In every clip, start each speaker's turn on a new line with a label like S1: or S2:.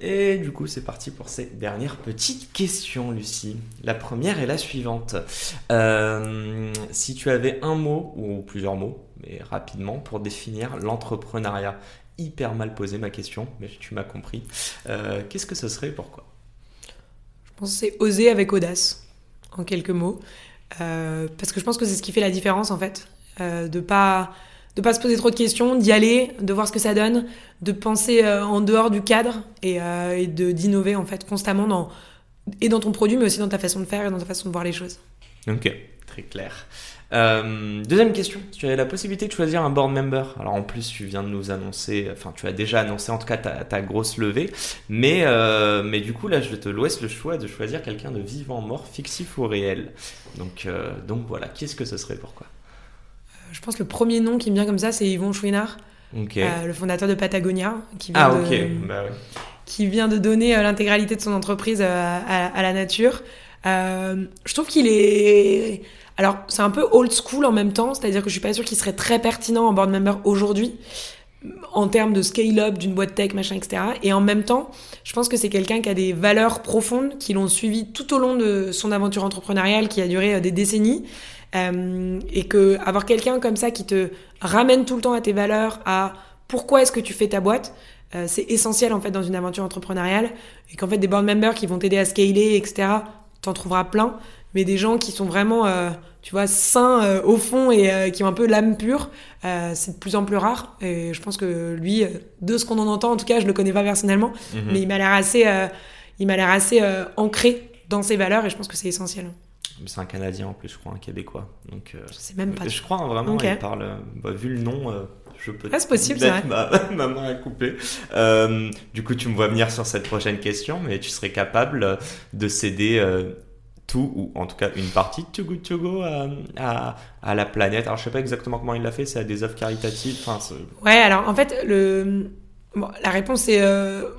S1: Et du coup, c'est parti pour ces dernières petites questions, Lucie. La première est la suivante. Euh, si tu avais un mot, ou plusieurs mots, mais rapidement, pour définir l'entrepreneuriat, hyper mal posé ma question, mais tu m'as compris, euh, qu'est-ce que ce serait et pourquoi?
S2: Je pense que c'est oser avec audace, en quelques mots. Euh, parce que je pense que c'est ce qui fait la différence, en fait. de pas de pas se poser trop de questions, d'y aller, de voir ce que ça donne, de penser euh, en dehors du cadre et, euh, et de d'innover en fait constamment dans et dans ton produit, mais aussi dans ta façon de faire et dans ta façon de voir les choses.
S1: Ok, très clair. Euh, deuxième question, tu avais la possibilité de choisir un board member. Alors en plus, tu viens de nous annoncer, enfin tu as déjà annoncé en tout cas ta, ta grosse levée, mais, mais du coup là, je te laisse le choix de choisir quelqu'un de vivant, mort, fictif ou réel. Donc, donc voilà, qu'est-ce que ce serait, pourquoi?
S2: Je pense que le premier nom qui me vient comme ça, c'est Yvon Chouinard, euh, le fondateur de Patagonia, qui vient,
S1: ah,
S2: de,
S1: bah
S2: qui vient de donner euh, l'intégralité de son entreprise euh, à, la nature. je trouve qu'il est... Alors, c'est un peu old school en même temps, c'est-à-dire que je suis pas sûre qu'il serait très pertinent en board member aujourd'hui, en termes de scale-up d'une boîte tech, machin, etc. Et en même temps, je pense que c'est quelqu'un qui a des valeurs profondes, qui l'ont suivi tout au long de son aventure entrepreneuriale, qui a duré des décennies, euh, et que avoir quelqu'un comme ça qui te ramène tout le temps à tes valeurs, à pourquoi est-ce que tu fais ta boîte, euh, c'est essentiel en fait dans une aventure entrepreneuriale. Et qu'en fait des board members qui vont t'aider à scaler, etc. T'en trouveras plein. Mais des gens qui sont vraiment, euh, tu vois, sains au fond et qui ont un peu l'âme pure, c'est de plus en plus rare. Et je pense que lui, de ce qu'on en entend, en tout cas, je le connais pas personnellement, mhm. mais il m'a l'air assez, il m'a l'air assez ancré dans ses valeurs et je pense que c'est essentiel.
S1: C'est un Canadien en plus, je crois, un Québécois. Donc,
S2: euh, je sais même pas.
S1: Je crois hein, vraiment, il parle. Bah, vu le nom, euh, je peux.
S2: Ah, c'est possible, c'est
S1: ma, ma, main à couper. Euh, du coup, tu me vois venir sur cette prochaine question, mais tu serais capable de céder tout, ou en tout cas une partie de Too Good To Go à, à, la planète. Alors, je sais pas exactement comment il l'a fait, c'est à des œuvres caritatives. Enfin,
S2: ouais, alors en fait, le. Bon, la réponse est,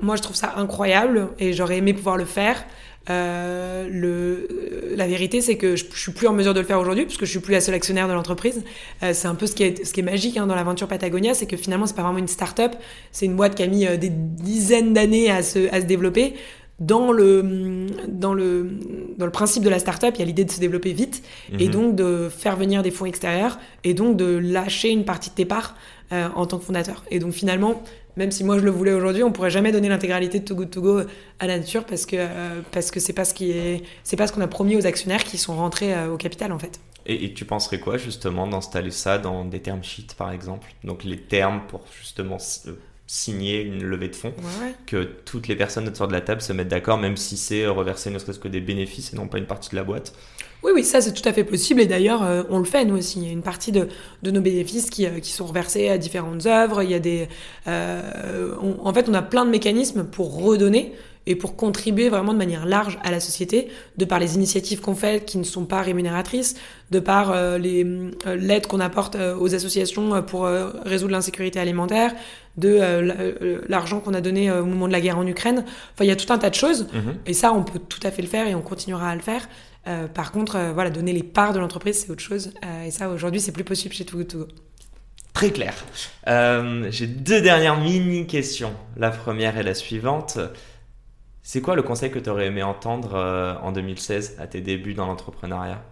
S2: moi je trouve ça incroyable et j'aurais aimé pouvoir le faire. Euh, le, la vérité, c'est que je, je, suis plus en mesure de le faire aujourd'hui, puisque je suis plus la seule actionnaire de l'entreprise. Euh, c'est un peu ce qui est, ce qui est magique hein, dans l'aventure Patagonia, c'est que finalement, c'est pas vraiment une start-up. C'est une boîte qui a mis euh, des dizaines d'années à se, à se développer. Dans le, dans, le, dans le principe de la start-up, il y a l'idée de se développer vite et mhm. donc de faire venir des fonds extérieurs et donc de lâcher une partie de tes parts euh, en tant que fondateur. Et donc finalement, même si moi je le voulais aujourd'hui, on pourrait jamais donner l'intégralité de Too Good To Go à la nature parce que euh, parce que c'est pas ce qui est c'est pas ce qu'on a promis aux actionnaires qui sont rentrés euh, au capital en fait.
S1: Et, tu penserais quoi justement d'installer ça dans des termes sheets par exemple? Donc les termes pour justement signer une levée de fonds, que toutes les personnes autour de la table se mettent d'accord, même si c'est reverser ne serait-ce que des bénéfices et non pas une partie de la boîte.
S2: Oui, oui, ça c'est tout à fait possible et d'ailleurs euh, on le fait nous aussi. Il y a une partie de, de nos bénéfices qui, euh, qui, sont reversés à différentes œuvres. Il y a des, euh, en fait, on a plein de mécanismes pour redonner et pour contribuer vraiment de manière large à la société, de par les initiatives qu'on fait qui ne sont pas rémunératrices, de par euh, les l'aide qu'on apporte aux associations pour résoudre l'insécurité alimentaire, de l'argent qu'on a donné au moment de la guerre en Ukraine. Enfin, il y a tout un tas de choses mm-hmm. et ça, on peut tout à fait le faire et on continuera à le faire. Euh, par contre, euh, voilà, donner les parts de l'entreprise, c'est autre chose. Euh, et ça, aujourd'hui, c'est plus possible chez Too Good
S1: Très clair. J'ai deux dernières mini-questions. La première est la suivante. C'est quoi le conseil que tu aurais aimé entendre en 2016 à tes débuts dans l'entrepreneuriat?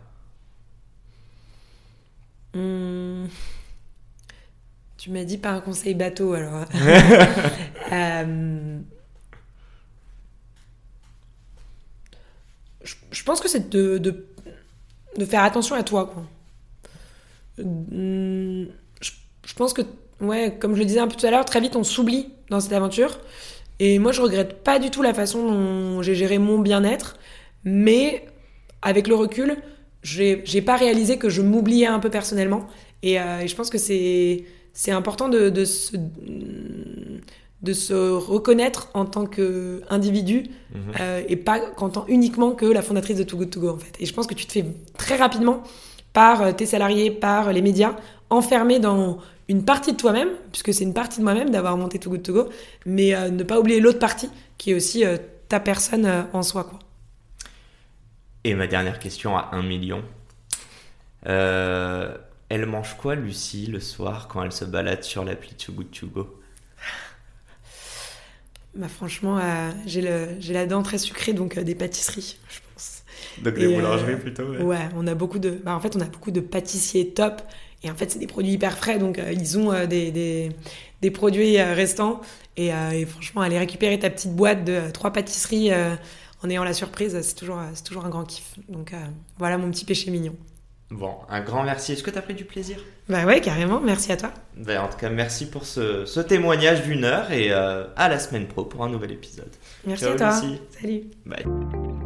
S2: Hmm. Tu m'as dit pas un conseil bateau alors. je, pense que c'est de, de, faire attention à toi. Quoi. Je, je, pense que, ouais, comme je le disais un peu tout à l'heure, très vite on s'oublie dans cette aventure. Et moi, je regrette pas du tout la façon dont j'ai géré mon bien-être, mais avec le recul, j'ai pas réalisé que je m'oubliais un peu personnellement. Et, euh, je pense que c'est important de, de, se, de se reconnaître en tant qu'individu
S1: Mhm.
S2: euh, et pas qu'en tant uniquement que la fondatrice de Too Good To Go en fait. Et je pense que tu te fais très rapidement par euh, tes salariés, par les médias, enfermé dans une partie de toi-même, puisque c'est une partie de moi-même d'avoir monté Too Good To Go, mais euh, ne pas oublier l'autre partie qui est aussi euh, ta personne euh, en soi quoi.
S1: Et ma dernière question à 1 million. Euh, elle mange quoi, Lucie, le soir quand elle se balade sur l'appli Too Good To Go?
S2: Bah franchement, euh, j'ai le- j'ai la dent très sucrée, donc euh, des pâtisseries, je pense.
S1: Donc
S2: des boulangeries
S1: plutôt.
S2: Ouais, on a beaucoup de. bah, en fait, on a beaucoup de pâtissiers top. Et en fait, c'est des produits hyper frais, donc euh, ils ont euh, des, des, des produits euh, restants. Et, et franchement, aller récupérer ta petite boîte de trois pâtisseries en ayant la surprise, c'est toujours, c'est toujours un grand kiff. Donc voilà mon petit péché mignon.
S1: Bon, un grand merci. Est-ce que tu as pris du plaisir?
S2: Bah ouais, carrément. Merci à toi.
S1: Ben, En tout cas, merci pour ce, ce témoignage d'une heure et à la semaine pro pour un nouvel épisode.
S2: Merci
S1: Ciao,
S2: à toi.
S1: Lucie.
S2: Salut.
S1: Bye.